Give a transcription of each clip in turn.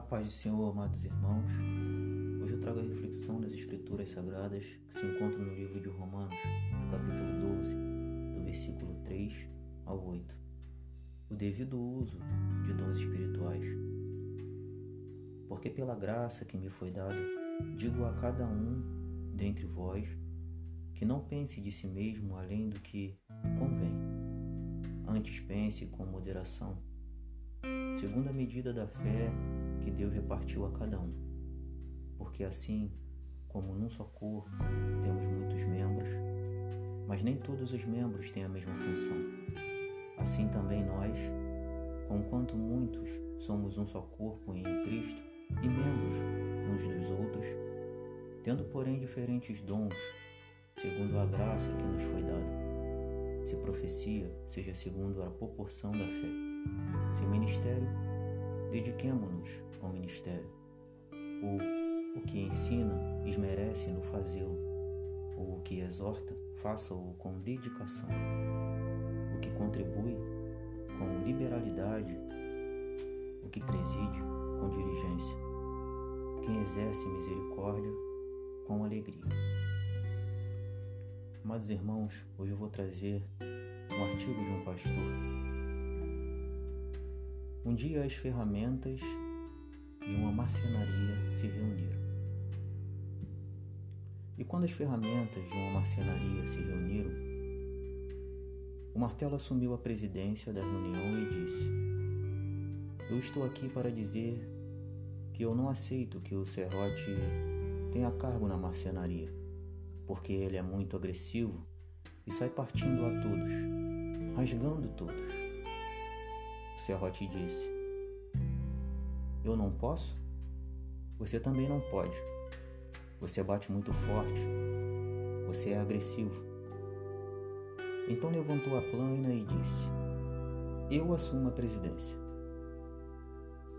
paz do Senhor, amados irmãos. Hoje eu trago a reflexão das Escrituras Sagradas que se encontram no livro de Romanos, do capítulo 12, do versículo 3 ao 8. O devido uso de dons espirituais. Porque pela graça que me foi dada, digo a cada um dentre vós que não pense de si mesmo além do que convém. Antes pense com moderação, segundo a medida da fé que Deus repartiu a cada um. Porque assim, como num só corpo temos muitos membros, mas nem todos os membros têm a mesma função. Assim também nós, conquanto muitos somos um só corpo em Cristo e membros uns dos outros, tendo porém diferentes dons, segundo a graça que nos foi dada. Se profecia, seja segundo a proporção da fé. Se ministério, dediquemo-nos ao ministério. Ou o que ensina, esmerece no fazê-lo. Ou o que exorta, faça-o com dedicação. O que contribui, com liberalidade. O que preside, com diligência. Quem exerce misericórdia, com alegria. Amados irmãos, hoje eu vou trazer um artigo de um pastor um dia as ferramentas de uma marcenaria se reuniram. E quando as ferramentas de uma marcenaria se reuniram, o martelo assumiu a presidência da reunião e disse: Eu estou aqui para dizer que eu não aceito que o serrote tenha cargo na marcenaria, porque ele é muito agressivo e sai partindo a todos, rasgando todos. Serrote disse: Eu não posso? Você também não pode. Você bate muito forte. Você é agressivo. Então levantou a plana e disse: Eu assumo a presidência.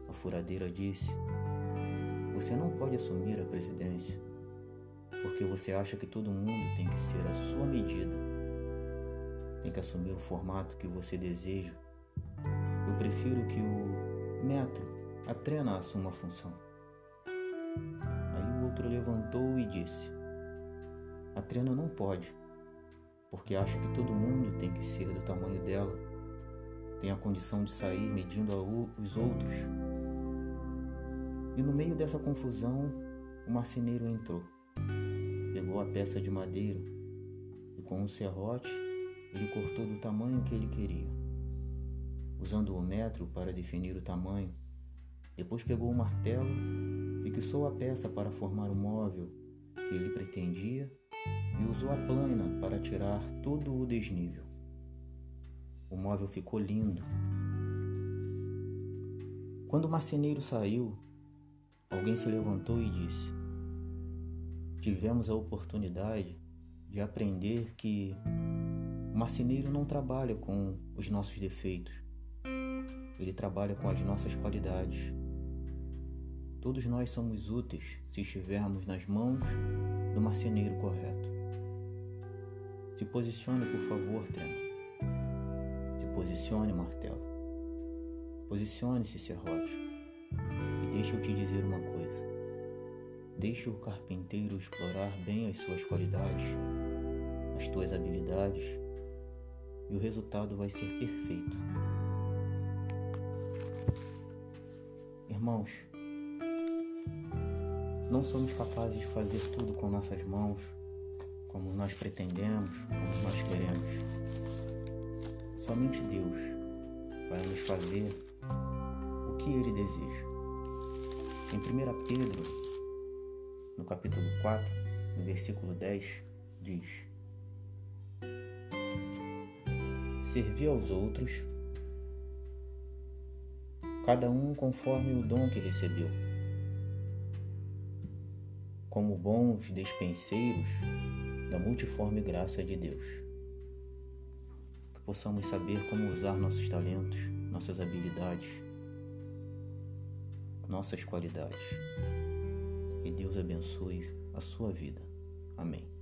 A furadeira disse: Você não pode assumir a presidência porque você acha que todo mundo tem que ser a sua medida, tem que assumir o formato que você deseja eu prefiro que o metro, a trena, assuma a função. Aí o outro levantou e disse: A trena não pode, porque acha que todo mundo tem que ser do tamanho dela, tem a condição de sair medindo os outros. E no meio dessa confusão, o marceneiro entrou, pegou a peça de madeira e com um serrote ele cortou do tamanho que ele queria usando o metro para definir o tamanho. Depois pegou o martelo, fixou a peça para formar o móvel que ele pretendia e usou a plana para tirar todo o desnível. O móvel ficou lindo. Quando o marceneiro saiu, alguém se levantou e disse: Tivemos a oportunidade de aprender que o marceneiro não trabalha com os nossos defeitos, ele trabalha com as nossas qualidades. Todos nós somos úteis se estivermos nas mãos do marceneiro correto. Se posicione, por favor, trema. Se posicione, martelo. Posicione-se, serrote. E deixa eu te dizer uma coisa. Deixe o carpinteiro explorar bem as suas qualidades, as tuas habilidades, e o resultado vai ser perfeito. Irmãos, não somos capazes de fazer tudo com nossas mãos, como nós pretendemos, como nós queremos. Somente Deus vai nos fazer o que Ele deseja. Em 1 Pedro, no capítulo 4, no versículo 10, diz: Servir aos outros cada um conforme o dom que recebeu. Como bons despenseiros da multiforme graça de Deus. Que possamos saber como usar nossos talentos, nossas habilidades, nossas qualidades. E Deus abençoe a sua vida. Amém.